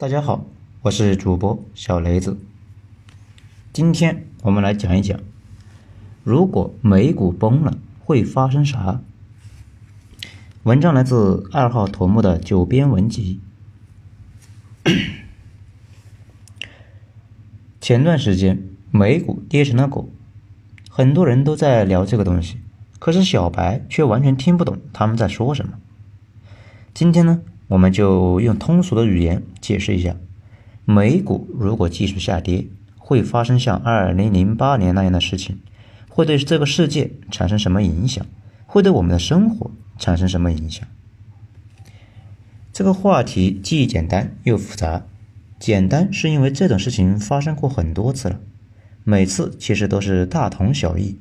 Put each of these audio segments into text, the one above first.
大家好，我是主播小雷子。今天我们来讲一讲，如果美股崩了会发生啥？文章来自二号头目的九编文集。前段时间美股跌成了狗，很多人都在聊这个东西，可是小白却完全听不懂他们在说什么。今天呢？我们就用通俗的语言解释一下，美股如果继续下跌，会发生像二零零八年那样的事情，会对这个世界产生什么影响？会对我们的生活产生什么影响？这个话题既简单又复杂。简单是因为这种事情发生过很多次了，每次其实都是大同小异。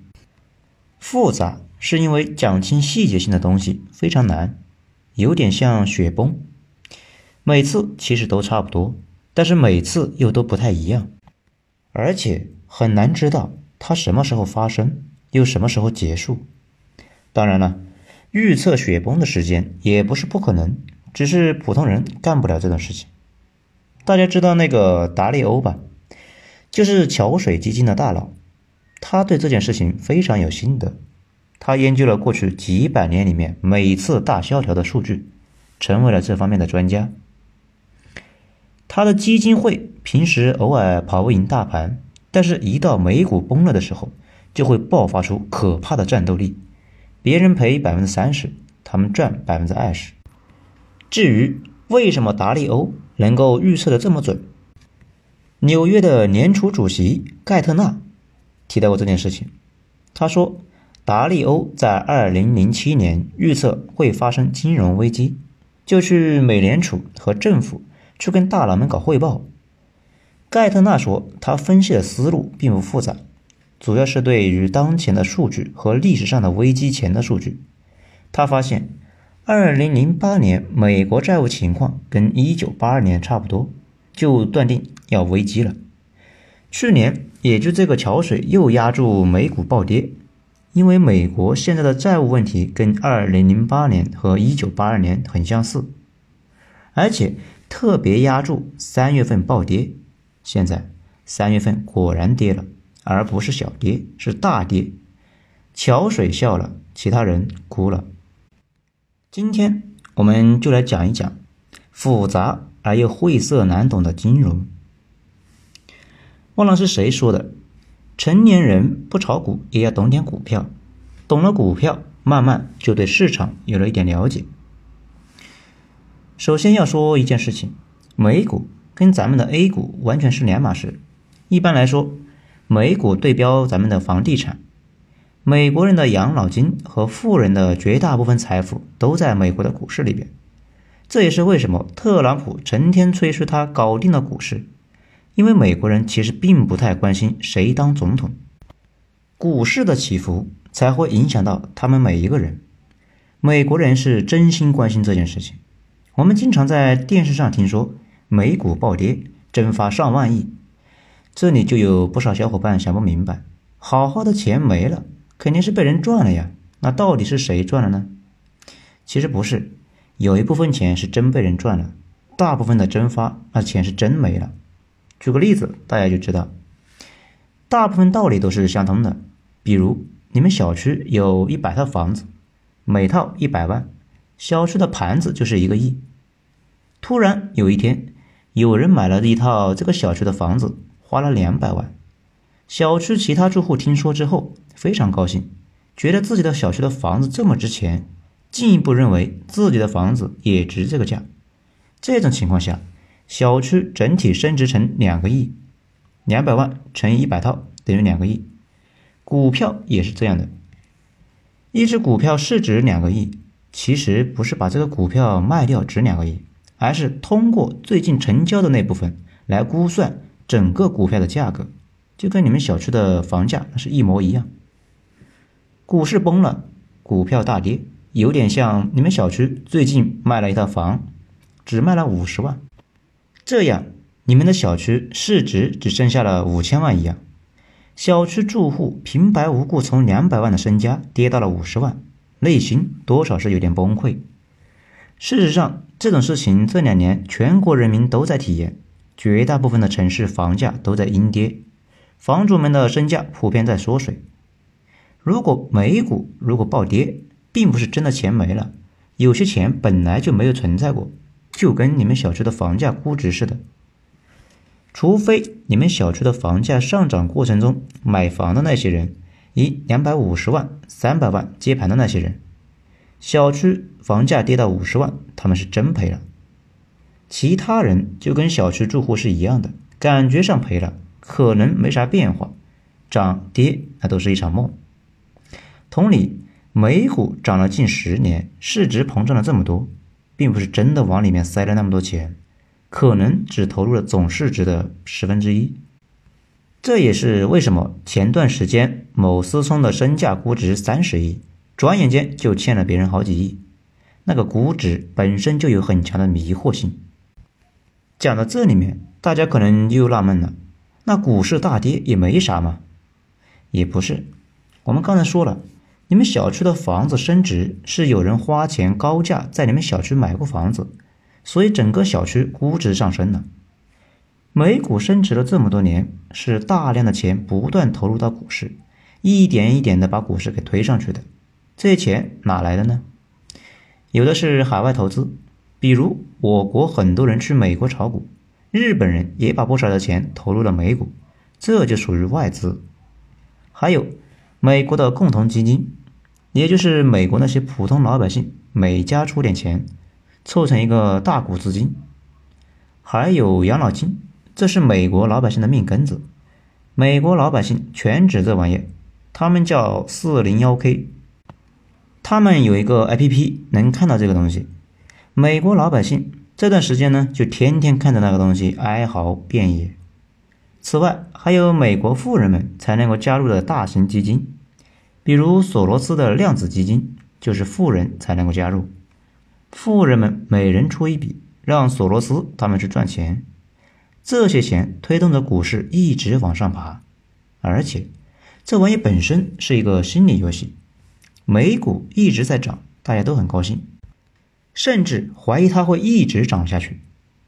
复杂是因为讲清细节性的东西非常难。有点像雪崩，每次其实都差不多，但是每次又都不太一样，而且很难知道它什么时候发生，又什么时候结束。当然了，预测雪崩的时间也不是不可能，只是普通人干不了这种事情。大家知道那个达利欧吧？就是桥水基金的大佬，他对这件事情非常有心得。他研究了过去几百年里面每次大萧条的数据，成为了这方面的专家。他的基金会平时偶尔跑不赢大盘，但是一到美股崩了的时候，就会爆发出可怕的战斗力。别人赔百分之三十，他们赚百分之二十。至于为什么达利欧能够预测的这么准，纽约的联储主席盖特纳提到过这件事情，他说。达利欧在二零零七年预测会发生金融危机，就去美联储和政府去跟大佬们搞汇报。盖特纳说，他分析的思路并不复杂，主要是对于当前的数据和历史上的危机前的数据。他发现，二零零八年美国债务情况跟一九八二年差不多，就断定要危机了。去年也就这个桥水又压住美股暴跌。因为美国现在的债务问题跟二零零八年和一九八二年很相似，而且特别压住三月份暴跌。现在三月份果然跌了，而不是小跌，是大跌。桥水笑了，其他人哭了。今天我们就来讲一讲复杂而又晦涩难懂的金融。忘了是谁说的。成年人不炒股也要懂点股票，懂了股票，慢慢就对市场有了一点了解。首先要说一件事情，美股跟咱们的 A 股完全是两码事。一般来说，美股对标咱们的房地产，美国人的养老金和富人的绝大部分财富都在美国的股市里边。这也是为什么特朗普成天吹嘘他搞定了股市。因为美国人其实并不太关心谁当总统，股市的起伏才会影响到他们每一个人。美国人是真心关心这件事情。我们经常在电视上听说美股暴跌，蒸发上万亿，这里就有不少小伙伴想不明白：好好的钱没了，肯定是被人赚了呀。那到底是谁赚了呢？其实不是，有一部分钱是真被人赚了，大部分的蒸发，那钱是真没了。举个例子，大家就知道，大部分道理都是相通的。比如，你们小区有一百套房子，每套一百万，小区的盘子就是一个亿。突然有一天，有人买了一套这个小区的房子，花了两百万。小区其他住户听说之后非常高兴，觉得自己的小区的房子这么值钱，进一步认为自己的房子也值这个价。这种情况下，小区整体升值成两个亿，两百万乘以一百套等于两个亿。股票也是这样的，一只股票市值两个亿，其实不是把这个股票卖掉值两个亿，而是通过最近成交的那部分来估算整个股票的价格，就跟你们小区的房价那是一模一样。股市崩了，股票大跌，有点像你们小区最近卖了一套房，只卖了五十万。这样，你们的小区市值只剩下了五千万一样，小区住户平白无故从两百万的身家跌到了五十万，内心多少是有点崩溃。事实上，这种事情这两年全国人民都在体验，绝大部分的城市房价都在阴跌，房主们的身价普遍在缩水。如果美股如果暴跌，并不是真的钱没了，有些钱本来就没有存在过，就跟你们小区的房价估值似的。除非你们小区的房价上涨过程中买房的那些人，以两百五十万、三百万接盘的那些人。小区房价跌到五十万，他们是真赔了。其他人就跟小区住户是一样的，感觉上赔了，可能没啥变化，涨跌那都是一场梦。同理，美股涨了近十年，市值膨胀了这么多，并不是真的往里面塞了那么多钱，可能只投入了总市值的十分之一。这也是为什么前段时间某思聪的身价估值三十亿。转眼间就欠了别人好几亿，那个估值本身就有很强的迷惑性。讲到这里面，大家可能又纳闷了：那股市大跌也没啥嘛？也不是，我们刚才说了，你们小区的房子升值是有人花钱高价在你们小区买过房子，所以整个小区估值上升了。美股升值了这么多年，是大量的钱不断投入到股市，一点一点的把股市给推上去的。这些钱哪来的呢？有的是海外投资，比如我国很多人去美国炒股，日本人也把不少的钱投入了美股，这就属于外资。还有美国的共同基金，也就是美国那些普通老百姓每家出点钱，凑成一个大股资金。还有养老金，这是美国老百姓的命根子，美国老百姓全指这玩意儿，他们叫四零幺 K。他们有一个 A P P 能看到这个东西，美国老百姓这段时间呢，就天天看着那个东西哀嚎遍野。此外，还有美国富人们才能够加入的大型基金，比如索罗斯的量子基金，就是富人才能够加入。富人们每人出一笔，让索罗斯他们去赚钱，这些钱推动着股市一直往上爬，而且这玩意本身是一个心理游戏。美股一直在涨，大家都很高兴，甚至怀疑它会一直涨下去，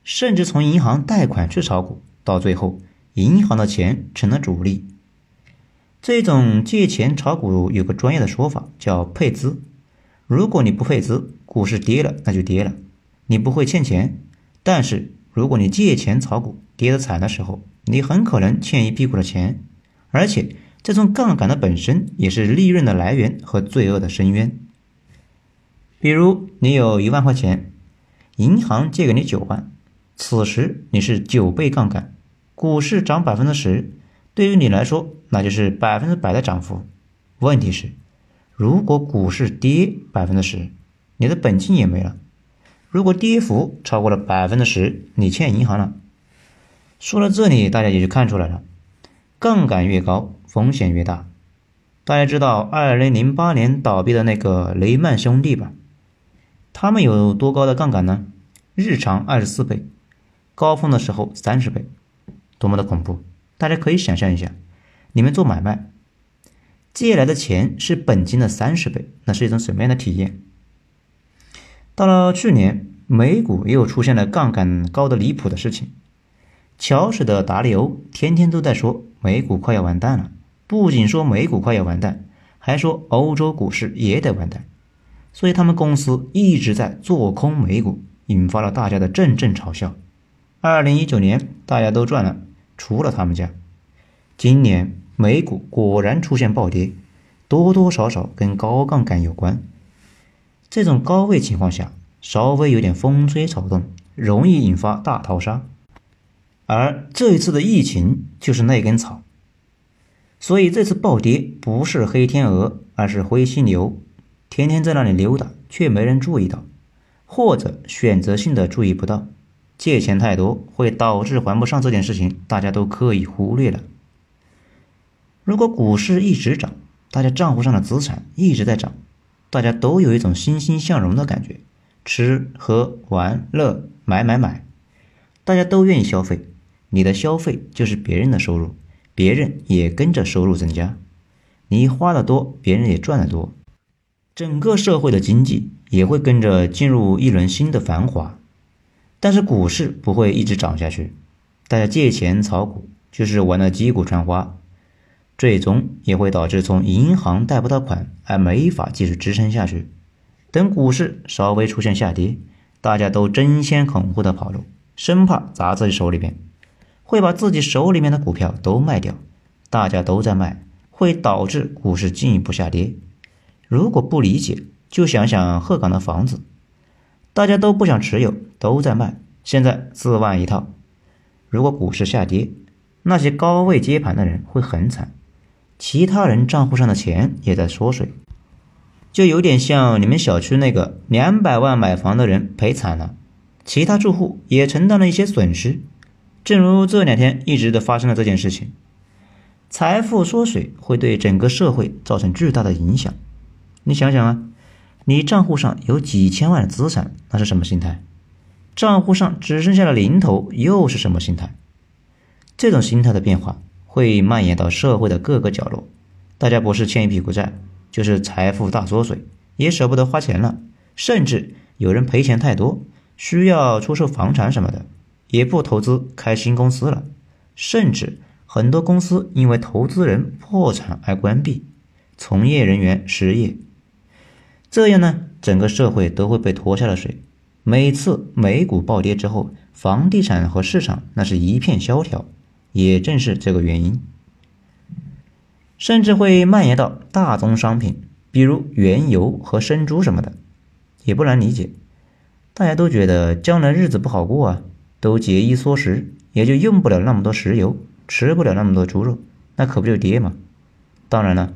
甚至从银行贷款去炒股，到最后银行的钱成了主力。这种借钱炒股有个专业的说法叫配资。如果你不配资，股市跌了那就跌了，你不会欠钱；但是如果你借钱炒股跌得惨的时候，你很可能欠一屁股的钱，而且。这种杠杆的本身也是利润的来源和罪恶的深渊。比如，你有一万块钱，银行借给你九万，此时你是九倍杠杆，股市涨百分之十，对于你来说那就是百分之百的涨幅。问题是，如果股市跌百分之十，你的本金也没了；如果跌幅超过了百分之十，你欠银行了。说到这里，大家也就看出来了，杠杆越高。风险越大，大家知道二零零八年倒闭的那个雷曼兄弟吧？他们有多高的杠杆呢？日常二十四倍，高峰的时候三十倍，多么的恐怖！大家可以想象一下，你们做买卖，借来的钱是本金的三十倍，那是一种什么样的体验？到了去年，美股又出现了杠杆高的离谱的事情，乔氏的达利欧天天都在说美股快要完蛋了。不仅说美股快要完蛋，还说欧洲股市也得完蛋，所以他们公司一直在做空美股，引发了大家的阵阵嘲笑。二零一九年大家都赚了，除了他们家。今年美股果然出现暴跌，多多少少跟高杠杆有关。这种高位情况下，稍微有点风吹草动，容易引发大逃杀。而这一次的疫情就是那根草。所以这次暴跌不是黑天鹅，而是灰犀牛，天天在那里溜达，却没人注意到，或者选择性的注意不到。借钱太多会导致还不上这件事情，大家都刻意忽略了。如果股市一直涨，大家账户上的资产一直在涨，大家都有一种欣欣向荣的感觉，吃喝玩乐买买买，大家都愿意消费，你的消费就是别人的收入。别人也跟着收入增加，你花的多，别人也赚的多，整个社会的经济也会跟着进入一轮新的繁华。但是股市不会一直涨下去，大家借钱炒股就是玩的击鼓传花，最终也会导致从银行贷不到款，而没法继续支撑下去。等股市稍微出现下跌，大家都争先恐后的跑路，生怕砸自己手里边，会把自己手里面的股票都卖掉。大家都在卖，会导致股市进一步下跌。如果不理解，就想想鹤岗的房子。大家都不想持有，都在卖，现在四万一套。如果股市下跌，那些高位接盘的人会很惨，其他人账户上的钱也在缩水，就有点像你们小区那个两百万买房的人赔惨了，其他住户也承担了一些损失。正如这两天一直的发生了这件事情，财富缩水会对整个社会造成巨大的影响。你想想啊。你账户上有几千万的资产，那是什么心态？账户上只剩下了零头，又是什么心态？这种心态的变化会蔓延到社会的各个角落。大家不是欠一屁股债，就是财富大缩水，也舍不得花钱了，甚至有人赔钱太多，需要出售房产什么的，也不投资开新公司了，甚至很多公司因为投资人破产而关闭，从业人员失业。这样呢，整个社会都会被拖下了水。每次美股暴跌之后，房地产和市场那是一片萧条，也正是这个原因，甚至会蔓延到大宗商品，比如原油和生猪什么的，也不难理解。大家都觉得将来日子不好过啊，都节衣缩食，也就用不了那么多石油，吃不了那么多猪肉，那可不就跌吗？当然了。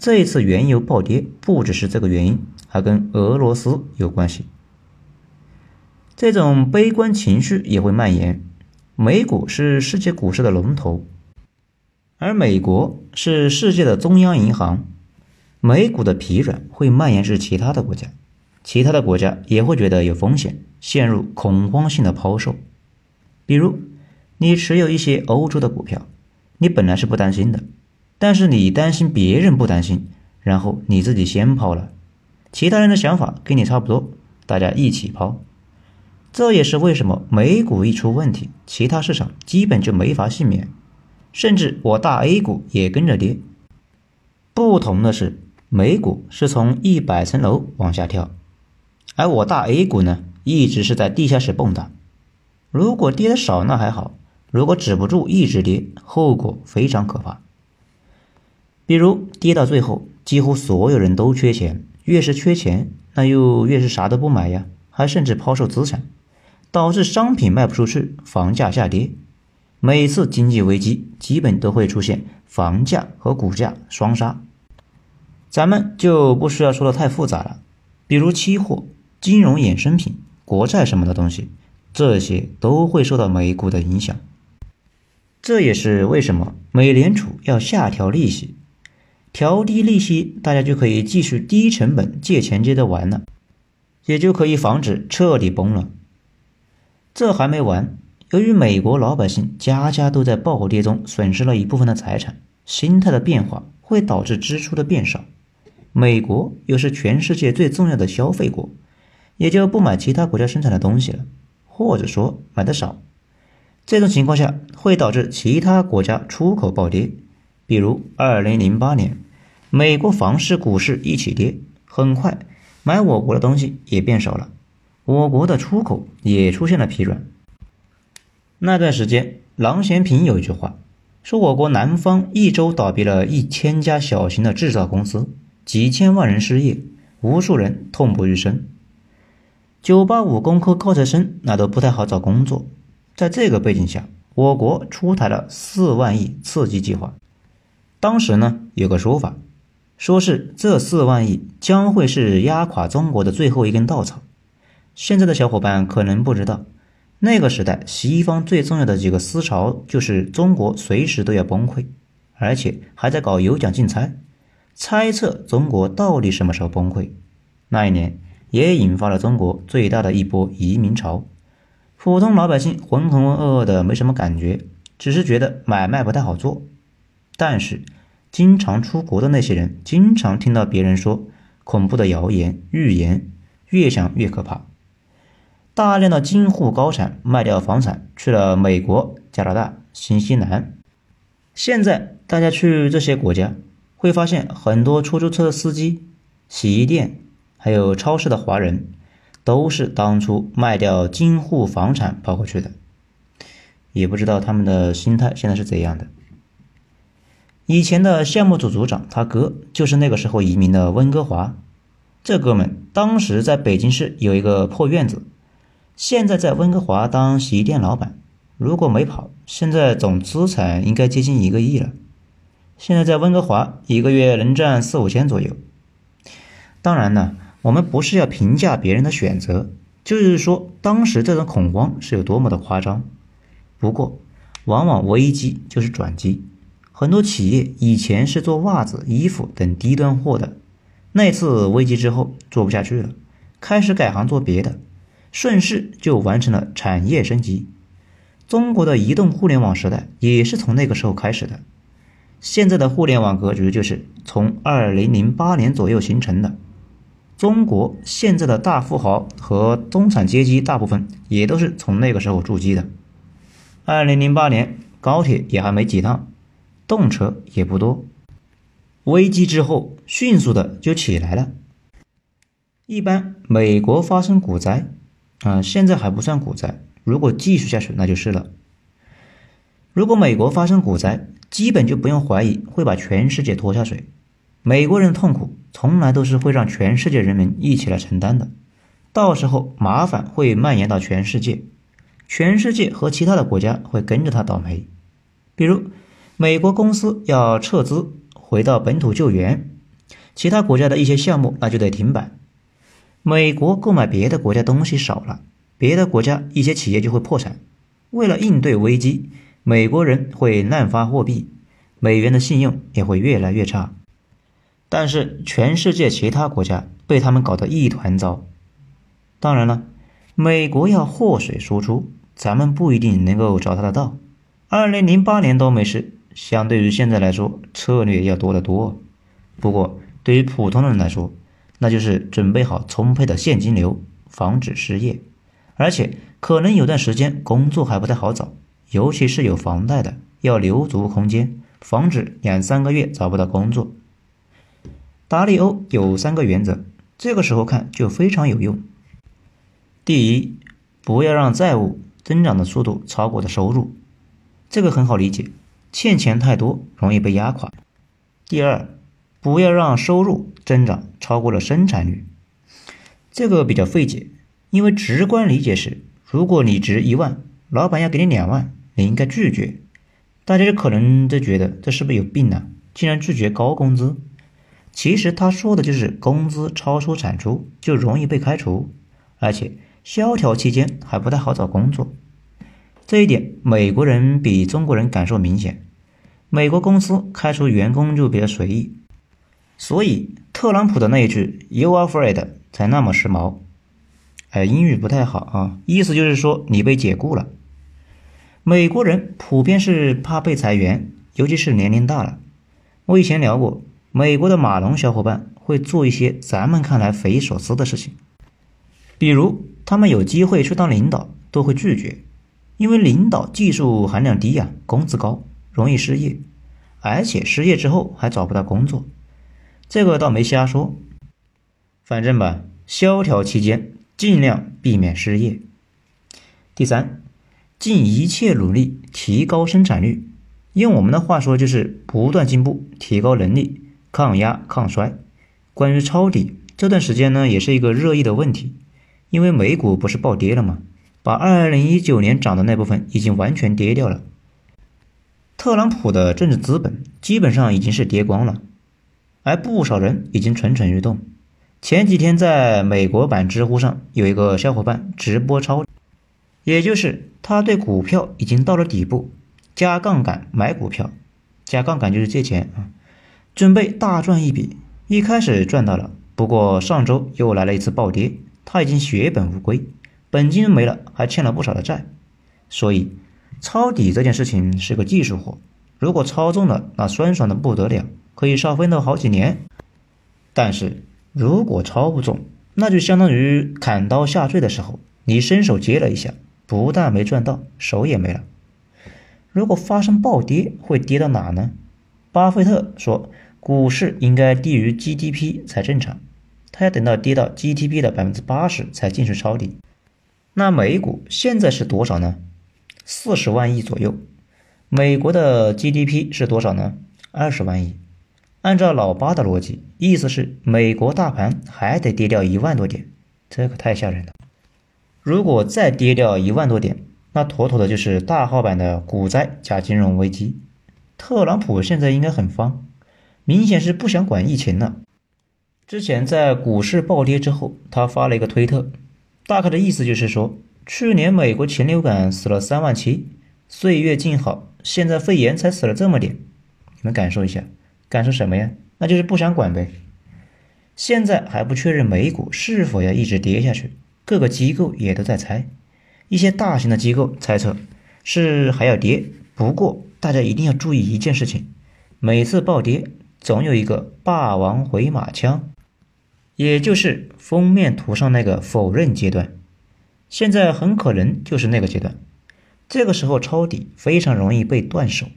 这一次原油暴跌不只是这个原因，还跟俄罗斯有关系。这种悲观情绪也会蔓延。美股是世界股市的龙头，而美国是世界的中央银行。美股的疲软会蔓延至其他的国家，其他的国家也会觉得有风险，陷入恐慌性的抛售。比如，你持有一些欧洲的股票，你本来是不担心的。但是你担心别人不担心，然后你自己先抛了，其他人的想法跟你差不多，大家一起抛。这也是为什么美股一出问题，其他市场基本就没法幸免，甚至我大 A 股也跟着跌。不同的是，美股是从一百层楼往下跳，而我大 A 股呢，一直是在地下室蹦跶。如果跌的少那还好，如果止不住一直跌，后果非常可怕。比如跌到最后，几乎所有人都缺钱，越是缺钱，那又越是啥都不买呀，还甚至抛售资产，导致商品卖不出去，房价下跌。每次经济危机，基本都会出现房价和股价双杀。咱们就不需要说的太复杂了，比如期货、金融衍生品、国债什么的东西，这些都会受到美股的影响。这也是为什么美联储要下调利息。调低利息，大家就可以继续低成本借钱接着玩了，也就可以防止彻底崩了。这还没完，由于美国老百姓家家都在暴跌中损失了一部分的财产，心态的变化会导致支出的变少。美国又是全世界最重要的消费国，也就不买其他国家生产的东西了，或者说买的少。这种情况下会导致其他国家出口暴跌。比如，二零零八年，美国房市、股市一起跌，很快买我国的东西也变少了，我国的出口也出现了疲软。那段时间，郎咸平有一句话，说我国南方一周倒闭了一千家小型的制造公司，几千万人失业，无数人痛不欲生。九八五工科高材生那都不太好找工作，在这个背景下，我国出台了四万亿刺激计划。当时呢，有个说法，说是这四万亿将会是压垮中国的最后一根稻草。现在的小伙伴可能不知道，那个时代西方最重要的几个思潮就是中国随时都要崩溃，而且还在搞有奖竞猜，猜测中国到底什么时候崩溃。那一年也引发了中国最大的一波移民潮，普通老百姓浑浑噩噩的没什么感觉，只是觉得买卖不太好做。但是，经常出国的那些人，经常听到别人说恐怖的谣言、预言，越想越可怕。大量的京沪高产卖掉房产去了美国、加拿大、新西兰。现在大家去这些国家，会发现很多出租车司机、洗衣店还有超市的华人，都是当初卖掉京沪房产跑过去的。也不知道他们的心态现在是怎样的。以前的项目组组长他哥就是那个时候移民的温哥华，这哥们当时在北京市有一个破院子，现在在温哥华当洗衣店老板，如果没跑，现在总资产应该接近一个亿了。现在在温哥华一个月能赚四五千左右。当然呢，我们不是要评价别人的选择，就是说当时这种恐慌是有多么的夸张。不过，往往危机就是转机。很多企业以前是做袜子、衣服等低端货的，那次危机之后做不下去了，开始改行做别的，顺势就完成了产业升级。中国的移动互联网时代也是从那个时候开始的。现在的互联网格局就是从二零零八年左右形成的。中国现在的大富豪和中产阶级大部分也都是从那个时候筑基的。二零零八年高铁也还没几趟。动车也不多，危机之后迅速的就起来了。一般美国发生股灾，啊，现在还不算股灾，如果继续下去那就是了。如果美国发生股灾，基本就不用怀疑会把全世界拖下水。美国人痛苦从来都是会让全世界人民一起来承担的，到时候麻烦会蔓延到全世界，全世界和其他的国家会跟着他倒霉，比如。美国公司要撤资回到本土救援，其他国家的一些项目那就得停摆。美国购买别的国家东西少了，别的国家一些企业就会破产。为了应对危机，美国人会滥发货币，美元的信用也会越来越差。但是全世界其他国家被他们搞得一团糟。当然了，美国要祸水输出，咱们不一定能够找他的道。二零零八年都没事。相对于现在来说，策略要多得多。不过，对于普通人来说，那就是准备好充沛的现金流，防止失业。而且，可能有段时间工作还不太好找，尤其是有房贷的，要留足空间，防止两三个月找不到工作。达利欧有三个原则，这个时候看就非常有用。第一，不要让债务增长的速度超过的收入，这个很好理解。欠钱太多容易被压垮。第二，不要让收入增长超过了生产率，这个比较费解，因为直观理解是，如果你值一万，老板要给你两万，你应该拒绝。大家可能都觉得这是不是有病呢？竟然拒绝高工资？其实他说的就是工资超出产出就容易被开除，而且萧条期间还不太好找工作。这一点，美国人比中国人感受明显。美国公司开除员工就比较随意，所以特朗普的那一句 “You are fired” 才那么时髦。哎，英语不太好啊，意思就是说你被解雇了。美国人普遍是怕被裁员，尤其是年龄大了。我以前聊过，美国的码农小伙伴会做一些咱们看来匪夷所思的事情，比如他们有机会去当领导，都会拒绝。因为领导技术含量低呀，工资高，容易失业，而且失业之后还找不到工作，这个倒没瞎说。反正吧，萧条期间尽量避免失业。第三，尽一切努力提高生产率，用我们的话说就是不断进步，提高能力，抗压抗衰。关于抄底，这段时间呢也是一个热议的问题，因为美股不是暴跌了吗？把二零一九年涨的那部分已经完全跌掉了。特朗普的政治资本基本上已经是跌光了，而不少人已经蠢蠢欲动。前几天在美国版知乎上有一个小伙伴直播抄，也就是他对股票已经到了底部，加杠杆买股票，加杠杆就是借钱啊，准备大赚一笔。一开始赚到了，不过上周又来了一次暴跌，他已经血本无归。本金没了，还欠了不少的债，所以抄底这件事情是个技术活。如果抄中了，那酸爽的不得了，可以少奋斗好几年。但是如果抄不中，那就相当于砍刀下坠的时候，你伸手接了一下，不但没赚到，手也没了。如果发生暴跌，会跌到哪呢？巴菲特说，股市应该低于 GDP 才正常，他要等到跌到 GDP 的百分之八十才进去抄底。那美股现在是多少呢？四十万亿左右。美国的 GDP 是多少呢？二十万亿。按照老八的逻辑，意思是美国大盘还得跌掉一万多点，这可太吓人了。如果再跌掉一万多点，那妥妥的就是大号版的股灾加金融危机。特朗普现在应该很慌，明显是不想管疫情了。之前在股市暴跌之后，他发了一个推特，大概的意思就是说，去年美国禽流感死了三万七，岁月静好，现在肺炎才死了这么点，你们感受一下。感受什么呀？那就是不想管呗。现在还不确认美股是否要一直跌下去，各个机构也都在猜。一些大型的机构猜测是还要跌，不过大家一定要注意一件事情：每次暴跌总有一个霸王回马枪，也就是封面图上那个否认阶段。现在很可能就是那个阶段，这个时候抄底非常容易被断手。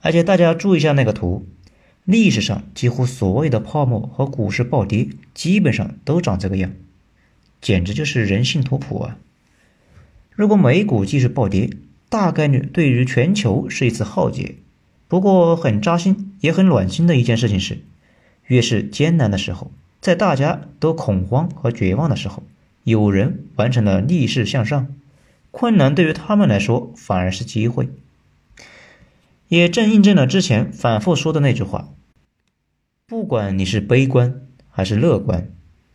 而且大家注意一下那个图。历史上几乎所有的泡沫和股市暴跌，基本上都长这个样，简直就是人性图谱啊！如果美股继续暴跌，大概率对于全球是一次浩劫。不过很扎心也很暖心的一件事情是，越是艰难的时候，在大家都恐慌和绝望的时候，有人完成了逆势向上，困难对于他们来说反而是机会。也正印证了之前反复说的那句话：不管你是悲观还是乐观，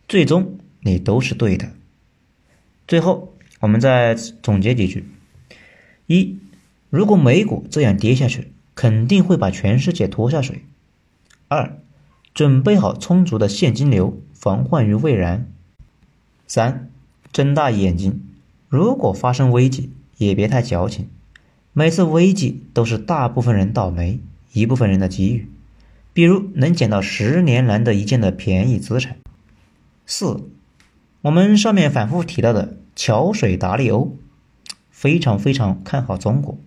最终你都是对的。最后，我们再总结几句：一，如果美股这样跌下去，肯定会把全世界拖下水；二，准备好充足的现金流，防患于未然；三，睁大眼睛，如果发生危机，也别太矫情。每次危机都是大部分人倒霉，一部分人的机遇。比如能捡到十年难得一见的便宜资产。四，我们上面反复提到的桥水达利欧，非常非常看好中国，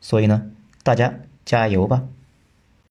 所以呢，大家加油吧。